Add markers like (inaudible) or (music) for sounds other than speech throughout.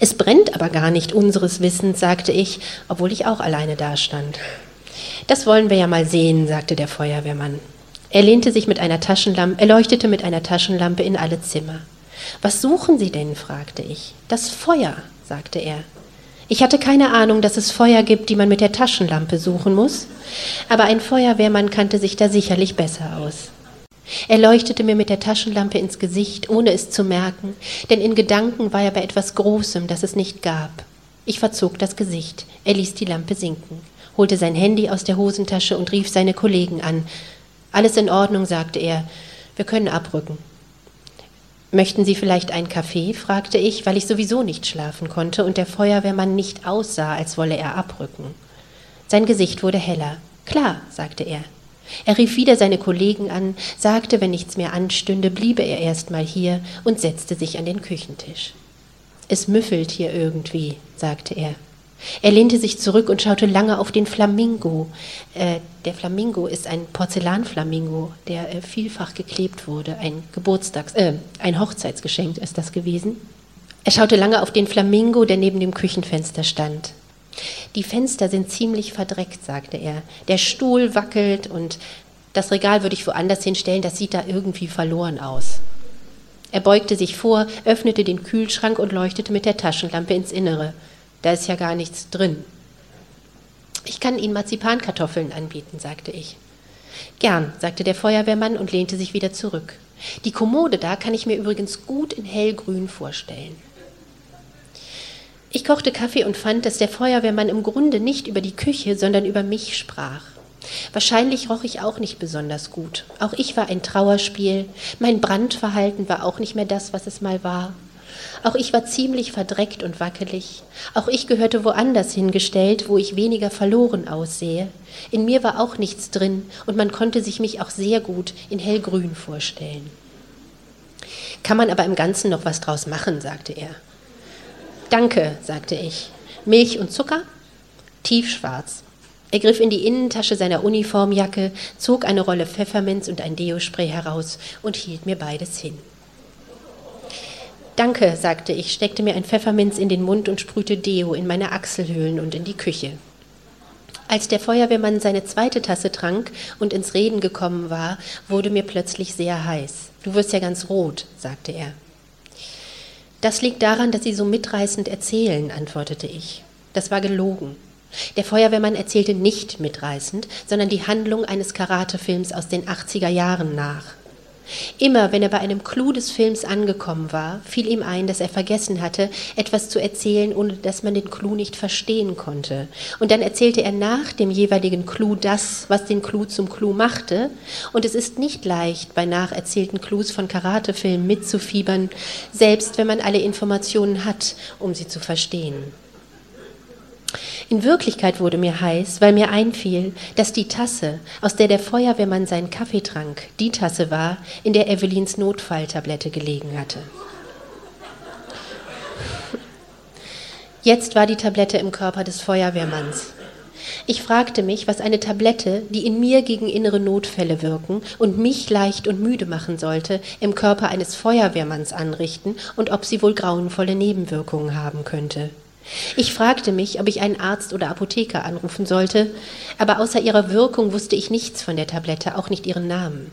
Es brennt aber gar nicht unseres Wissens, sagte ich, obwohl ich auch alleine dastand. Das wollen wir ja mal sehen, sagte der Feuerwehrmann. Er lehnte sich mit einer Taschenlampe, er leuchtete mit einer Taschenlampe in alle Zimmer. Was suchen Sie denn? fragte ich. Das Feuer, sagte er. Ich hatte keine Ahnung, dass es Feuer gibt, die man mit der Taschenlampe suchen muss, aber ein Feuerwehrmann kannte sich da sicherlich besser aus. Er leuchtete mir mit der Taschenlampe ins Gesicht, ohne es zu merken, denn in Gedanken war er bei etwas Großem, das es nicht gab. Ich verzog das Gesicht. Er ließ die Lampe sinken, holte sein Handy aus der Hosentasche und rief seine Kollegen an. Alles in Ordnung, sagte er. Wir können abrücken. Möchten Sie vielleicht einen Kaffee? fragte ich, weil ich sowieso nicht schlafen konnte und der Feuerwehrmann nicht aussah, als wolle er abrücken. Sein Gesicht wurde heller. Klar, sagte er. Er rief wieder seine Kollegen an, sagte, wenn nichts mehr anstünde, bliebe er erst mal hier und setzte sich an den Küchentisch. Es müffelt hier irgendwie, sagte er. Er lehnte sich zurück und schaute lange auf den Flamingo. Äh, der Flamingo ist ein Porzellanflamingo, der äh, vielfach geklebt wurde. Ein Geburtstags-, äh, ein Hochzeitsgeschenk ist das gewesen. Er schaute lange auf den Flamingo, der neben dem Küchenfenster stand. Die Fenster sind ziemlich verdreckt, sagte er. Der Stuhl wackelt und das Regal würde ich woanders hinstellen, das sieht da irgendwie verloren aus. Er beugte sich vor, öffnete den Kühlschrank und leuchtete mit der Taschenlampe ins Innere. Da ist ja gar nichts drin. Ich kann Ihnen Marzipankartoffeln anbieten, sagte ich. Gern, sagte der Feuerwehrmann und lehnte sich wieder zurück. Die Kommode da kann ich mir übrigens gut in hellgrün vorstellen. Ich kochte Kaffee und fand, dass der Feuerwehrmann im Grunde nicht über die Küche, sondern über mich sprach. Wahrscheinlich roch ich auch nicht besonders gut. Auch ich war ein Trauerspiel. Mein Brandverhalten war auch nicht mehr das, was es mal war. Auch ich war ziemlich verdreckt und wackelig. Auch ich gehörte woanders hingestellt, wo ich weniger verloren aussehe. In mir war auch nichts drin und man konnte sich mich auch sehr gut in hellgrün vorstellen. Kann man aber im Ganzen noch was draus machen, sagte er. Danke, sagte ich. Milch und Zucker? Tiefschwarz. Er griff in die Innentasche seiner Uniformjacke, zog eine Rolle Pfefferminz und ein Deospray heraus und hielt mir beides hin. Danke, sagte ich, steckte mir ein Pfefferminz in den Mund und sprühte Deo in meine Achselhöhlen und in die Küche. Als der Feuerwehrmann seine zweite Tasse trank und ins Reden gekommen war, wurde mir plötzlich sehr heiß. Du wirst ja ganz rot, sagte er. Das liegt daran, dass Sie so mitreißend erzählen, antwortete ich. Das war gelogen. Der Feuerwehrmann erzählte nicht mitreißend, sondern die Handlung eines Karatefilms aus den 80er Jahren nach. Immer wenn er bei einem Clou des Films angekommen war, fiel ihm ein, dass er vergessen hatte, etwas zu erzählen, ohne dass man den Clou nicht verstehen konnte. Und dann erzählte er nach dem jeweiligen Clou das, was den Clou zum Clou machte. Und es ist nicht leicht, bei nacherzählten Clous von Karatefilmen mitzufiebern, selbst wenn man alle Informationen hat, um sie zu verstehen. In Wirklichkeit wurde mir heiß, weil mir einfiel, dass die Tasse, aus der der Feuerwehrmann seinen Kaffee trank, die Tasse war, in der Evelins Notfalltablette gelegen hatte. Jetzt war die Tablette im Körper des Feuerwehrmanns. Ich fragte mich, was eine Tablette, die in mir gegen innere Notfälle wirken und mich leicht und müde machen sollte, im Körper eines Feuerwehrmanns anrichten und ob sie wohl grauenvolle Nebenwirkungen haben könnte. Ich fragte mich, ob ich einen Arzt oder Apotheker anrufen sollte, aber außer ihrer Wirkung wusste ich nichts von der Tablette, auch nicht ihren Namen.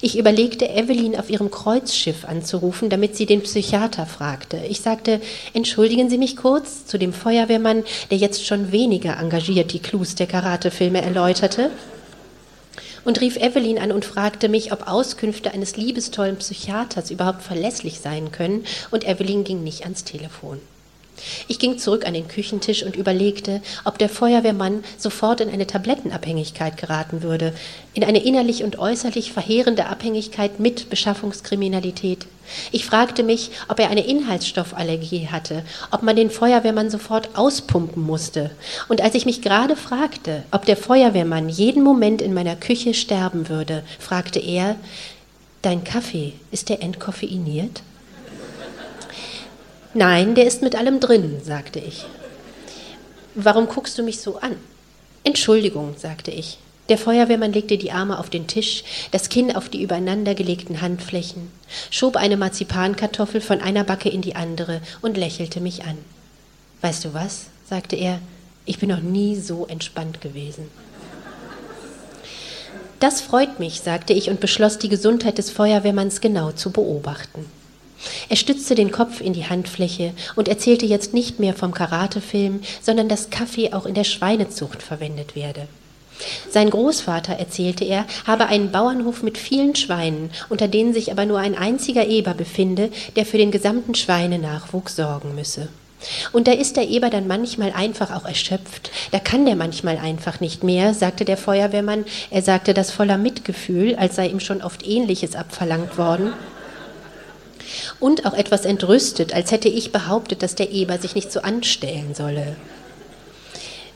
Ich überlegte, Evelyn auf ihrem Kreuzschiff anzurufen, damit sie den Psychiater fragte. Ich sagte, entschuldigen Sie mich kurz, zu dem Feuerwehrmann, der jetzt schon weniger engagiert die Clues der Karatefilme erläuterte, und rief Evelyn an und fragte mich, ob Auskünfte eines liebestollen Psychiaters überhaupt verlässlich sein können, und Evelyn ging nicht ans Telefon. Ich ging zurück an den Küchentisch und überlegte, ob der Feuerwehrmann sofort in eine Tablettenabhängigkeit geraten würde, in eine innerlich und äußerlich verheerende Abhängigkeit mit Beschaffungskriminalität. Ich fragte mich, ob er eine Inhaltsstoffallergie hatte, ob man den Feuerwehrmann sofort auspumpen musste. Und als ich mich gerade fragte, ob der Feuerwehrmann jeden Moment in meiner Küche sterben würde, fragte er, Dein Kaffee, ist der entkoffeiniert? Nein, der ist mit allem drin, sagte ich. Warum guckst du mich so an? Entschuldigung, sagte ich. Der Feuerwehrmann legte die Arme auf den Tisch, das Kinn auf die übereinandergelegten Handflächen, schob eine Marzipankartoffel von einer Backe in die andere und lächelte mich an. Weißt du was? sagte er, ich bin noch nie so entspannt gewesen. Das freut mich, sagte ich und beschloss, die Gesundheit des Feuerwehrmanns genau zu beobachten. Er stützte den Kopf in die Handfläche und erzählte jetzt nicht mehr vom Karatefilm, sondern dass Kaffee auch in der Schweinezucht verwendet werde. Sein Großvater, erzählte er, habe einen Bauernhof mit vielen Schweinen, unter denen sich aber nur ein einziger Eber befinde, der für den gesamten Schweinenachwuchs sorgen müsse. Und da ist der Eber dann manchmal einfach auch erschöpft. Da kann der manchmal einfach nicht mehr, sagte der Feuerwehrmann. Er sagte das voller Mitgefühl, als sei ihm schon oft Ähnliches abverlangt worden. Und auch etwas entrüstet, als hätte ich behauptet, dass der Eber sich nicht so anstellen solle.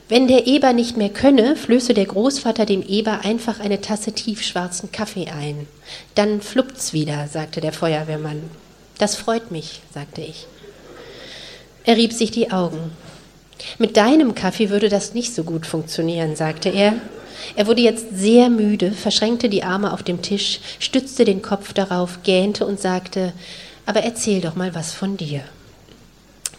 Wenn der Eber nicht mehr könne, flöße der Großvater dem Eber einfach eine Tasse tiefschwarzen Kaffee ein. Dann fluppt's wieder, sagte der Feuerwehrmann. Das freut mich, sagte ich. Er rieb sich die Augen. Mit deinem Kaffee würde das nicht so gut funktionieren, sagte er. Er wurde jetzt sehr müde, verschränkte die Arme auf dem Tisch, stützte den Kopf darauf, gähnte und sagte, aber erzähl doch mal was von dir.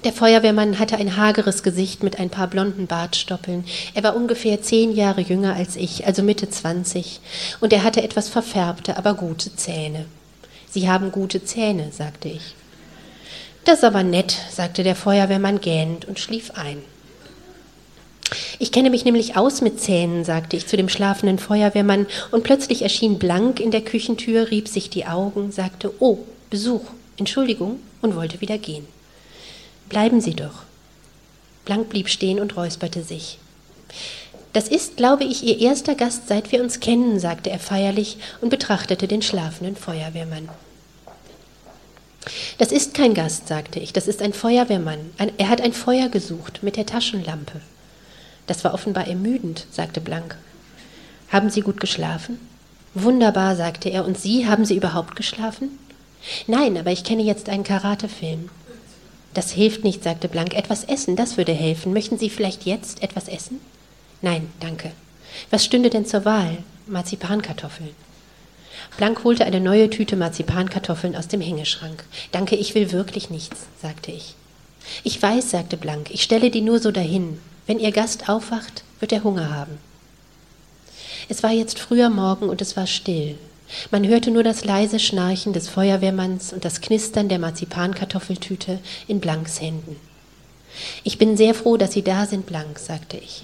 Der Feuerwehrmann hatte ein hageres Gesicht mit ein paar blonden Bartstoppeln. Er war ungefähr zehn Jahre jünger als ich, also Mitte zwanzig, und er hatte etwas verfärbte, aber gute Zähne. Sie haben gute Zähne, sagte ich. Das ist aber nett, sagte der Feuerwehrmann gähnend und schlief ein. Ich kenne mich nämlich aus mit Zähnen, sagte ich zu dem schlafenden Feuerwehrmann, und plötzlich erschien Blank in der Küchentür, rieb sich die Augen, sagte Oh, Besuch, Entschuldigung, und wollte wieder gehen. Bleiben Sie doch. Blank blieb stehen und räusperte sich. Das ist, glaube ich, Ihr erster Gast, seit wir uns kennen, sagte er feierlich und betrachtete den schlafenden Feuerwehrmann. Das ist kein Gast, sagte ich, das ist ein Feuerwehrmann. Ein, er hat ein Feuer gesucht mit der Taschenlampe. Das war offenbar ermüdend, sagte Blank. Haben Sie gut geschlafen? Wunderbar, sagte er. Und Sie, haben Sie überhaupt geschlafen? Nein, aber ich kenne jetzt einen Karatefilm. Das hilft nicht, sagte Blank. Etwas essen, das würde helfen. Möchten Sie vielleicht jetzt etwas essen? Nein, danke. Was stünde denn zur Wahl? Marzipankartoffeln. Blank holte eine neue Tüte Marzipankartoffeln aus dem Hängeschrank. Danke, ich will wirklich nichts, sagte ich. Ich weiß, sagte Blank, ich stelle die nur so dahin. Wenn Ihr Gast aufwacht, wird er Hunger haben. Es war jetzt früher Morgen und es war still. Man hörte nur das leise Schnarchen des Feuerwehrmanns und das Knistern der Marzipankartoffeltüte in Blanks Händen. Ich bin sehr froh, dass Sie da sind, Blank, sagte ich.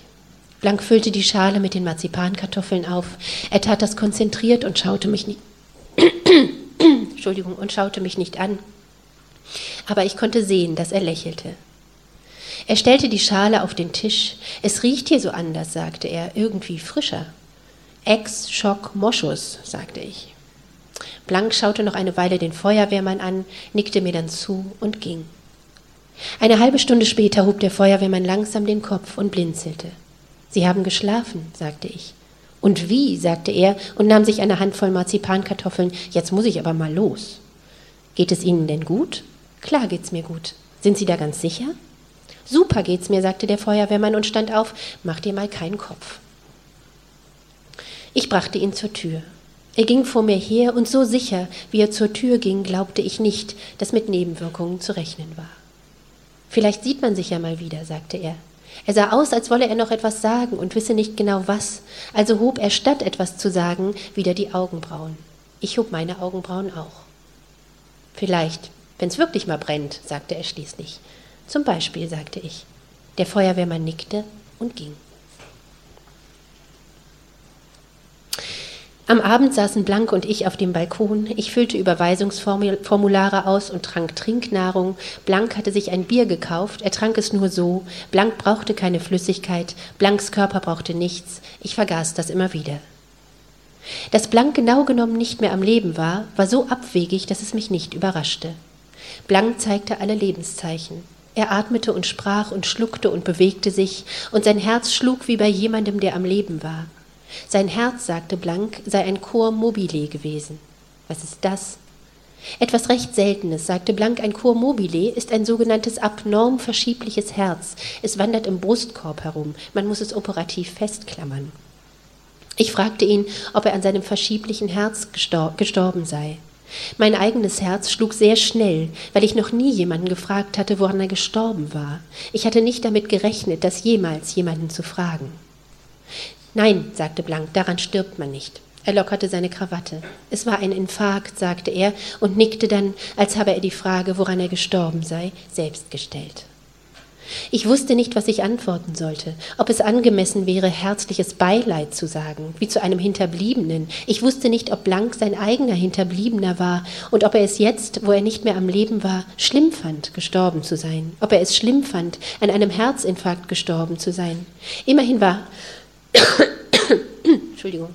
Blank füllte die Schale mit den Marzipankartoffeln auf. Er tat das konzentriert und schaute mich nicht. (coughs) Entschuldigung, und schaute mich nicht an. Aber ich konnte sehen, dass er lächelte. Er stellte die Schale auf den Tisch. Es riecht hier so anders, sagte er, irgendwie frischer. Ex-Schock-Moschus, sagte ich. Blank schaute noch eine Weile den Feuerwehrmann an, nickte mir dann zu und ging. Eine halbe Stunde später hob der Feuerwehrmann langsam den Kopf und blinzelte. Sie haben geschlafen, sagte ich. Und wie, sagte er und nahm sich eine Handvoll Marzipankartoffeln. Jetzt muss ich aber mal los. Geht es Ihnen denn gut? Klar geht's mir gut. Sind Sie da ganz sicher? Super geht's mir, sagte der Feuerwehrmann und stand auf. Mach dir mal keinen Kopf. Ich brachte ihn zur Tür. Er ging vor mir her und so sicher, wie er zur Tür ging, glaubte ich nicht, dass mit Nebenwirkungen zu rechnen war. Vielleicht sieht man sich ja mal wieder, sagte er. Er sah aus, als wolle er noch etwas sagen und wisse nicht genau was, also hob er statt etwas zu sagen wieder die Augenbrauen. Ich hob meine Augenbrauen auch. Vielleicht, wenn's wirklich mal brennt, sagte er schließlich. Zum Beispiel, sagte ich. Der Feuerwehrmann nickte und ging. Am Abend saßen Blank und ich auf dem Balkon. Ich füllte Überweisungsformulare aus und trank Trinknahrung. Blank hatte sich ein Bier gekauft. Er trank es nur so. Blank brauchte keine Flüssigkeit. Blanks Körper brauchte nichts. Ich vergaß das immer wieder. Dass Blank genau genommen nicht mehr am Leben war, war so abwegig, dass es mich nicht überraschte. Blank zeigte alle Lebenszeichen. Er atmete und sprach und schluckte und bewegte sich, und sein Herz schlug wie bei jemandem, der am Leben war. Sein Herz, sagte Blank, sei ein Chor mobile gewesen. Was ist das? Etwas recht Seltenes, sagte Blank, ein Chor mobile ist ein sogenanntes abnorm verschiebliches Herz. Es wandert im Brustkorb herum. Man muss es operativ festklammern. Ich fragte ihn, ob er an seinem verschieblichen Herz gestorben sei. Mein eigenes Herz schlug sehr schnell, weil ich noch nie jemanden gefragt hatte, woran er gestorben war. Ich hatte nicht damit gerechnet, das jemals jemanden zu fragen. Nein, sagte Blank, daran stirbt man nicht. Er lockerte seine Krawatte. Es war ein Infarkt, sagte er und nickte dann, als habe er die Frage, woran er gestorben sei, selbst gestellt. Ich wusste nicht, was ich antworten sollte, ob es angemessen wäre, herzliches Beileid zu sagen, wie zu einem Hinterbliebenen. Ich wusste nicht, ob Blank sein eigener Hinterbliebener war und ob er es jetzt, wo er nicht mehr am Leben war, schlimm fand, gestorben zu sein, ob er es schlimm fand, an einem Herzinfarkt gestorben zu sein. Immerhin war (coughs) Entschuldigung.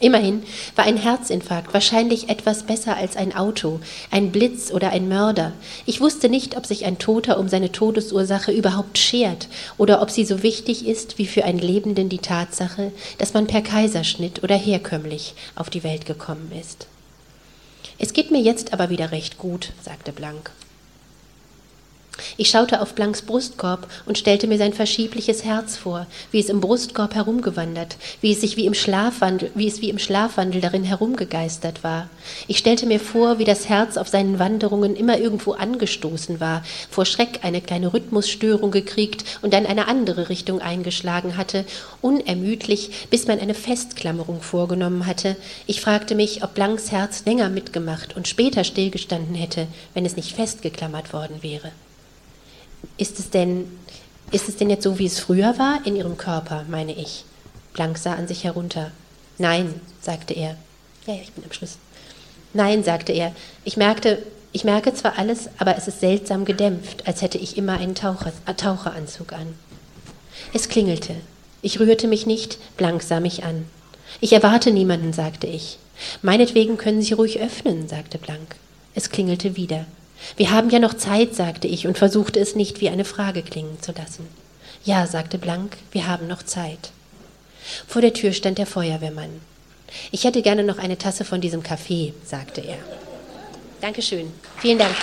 Immerhin war ein Herzinfarkt wahrscheinlich etwas besser als ein Auto, ein Blitz oder ein Mörder. Ich wusste nicht, ob sich ein Toter um seine Todesursache überhaupt schert oder ob sie so wichtig ist wie für einen Lebenden die Tatsache, dass man per Kaiserschnitt oder herkömmlich auf die Welt gekommen ist. Es geht mir jetzt aber wieder recht gut, sagte Blank. Ich schaute auf Blanks Brustkorb und stellte mir sein verschiebliches Herz vor, wie es im Brustkorb herumgewandert, wie es sich wie im Schlafwandel, wie es wie im Schlafwandel darin herumgegeistert war. Ich stellte mir vor, wie das Herz auf seinen Wanderungen immer irgendwo angestoßen war, vor Schreck eine kleine Rhythmusstörung gekriegt und dann eine andere Richtung eingeschlagen hatte, unermüdlich, bis man eine Festklammerung vorgenommen hatte. Ich fragte mich, ob Blanks Herz länger mitgemacht und später stillgestanden hätte, wenn es nicht festgeklammert worden wäre. Ist es denn, ist es denn jetzt so, wie es früher war, in ihrem Körper, meine ich? Blank sah an sich herunter. Nein, sagte er. Ja, ja, ich bin am Schluss. Nein, sagte er. Ich merkte, ich merke zwar alles, aber es ist seltsam gedämpft, als hätte ich immer einen Taucher, äh, Taucheranzug an. Es klingelte. Ich rührte mich nicht, Blank sah mich an. Ich erwarte niemanden, sagte ich. Meinetwegen können Sie ruhig öffnen, sagte Blank. Es klingelte wieder. Wir haben ja noch Zeit, sagte ich und versuchte es nicht wie eine Frage klingen zu lassen. Ja, sagte Blank, wir haben noch Zeit. Vor der Tür stand der Feuerwehrmann. Ich hätte gerne noch eine Tasse von diesem Kaffee, sagte er. Dankeschön. Vielen Dank.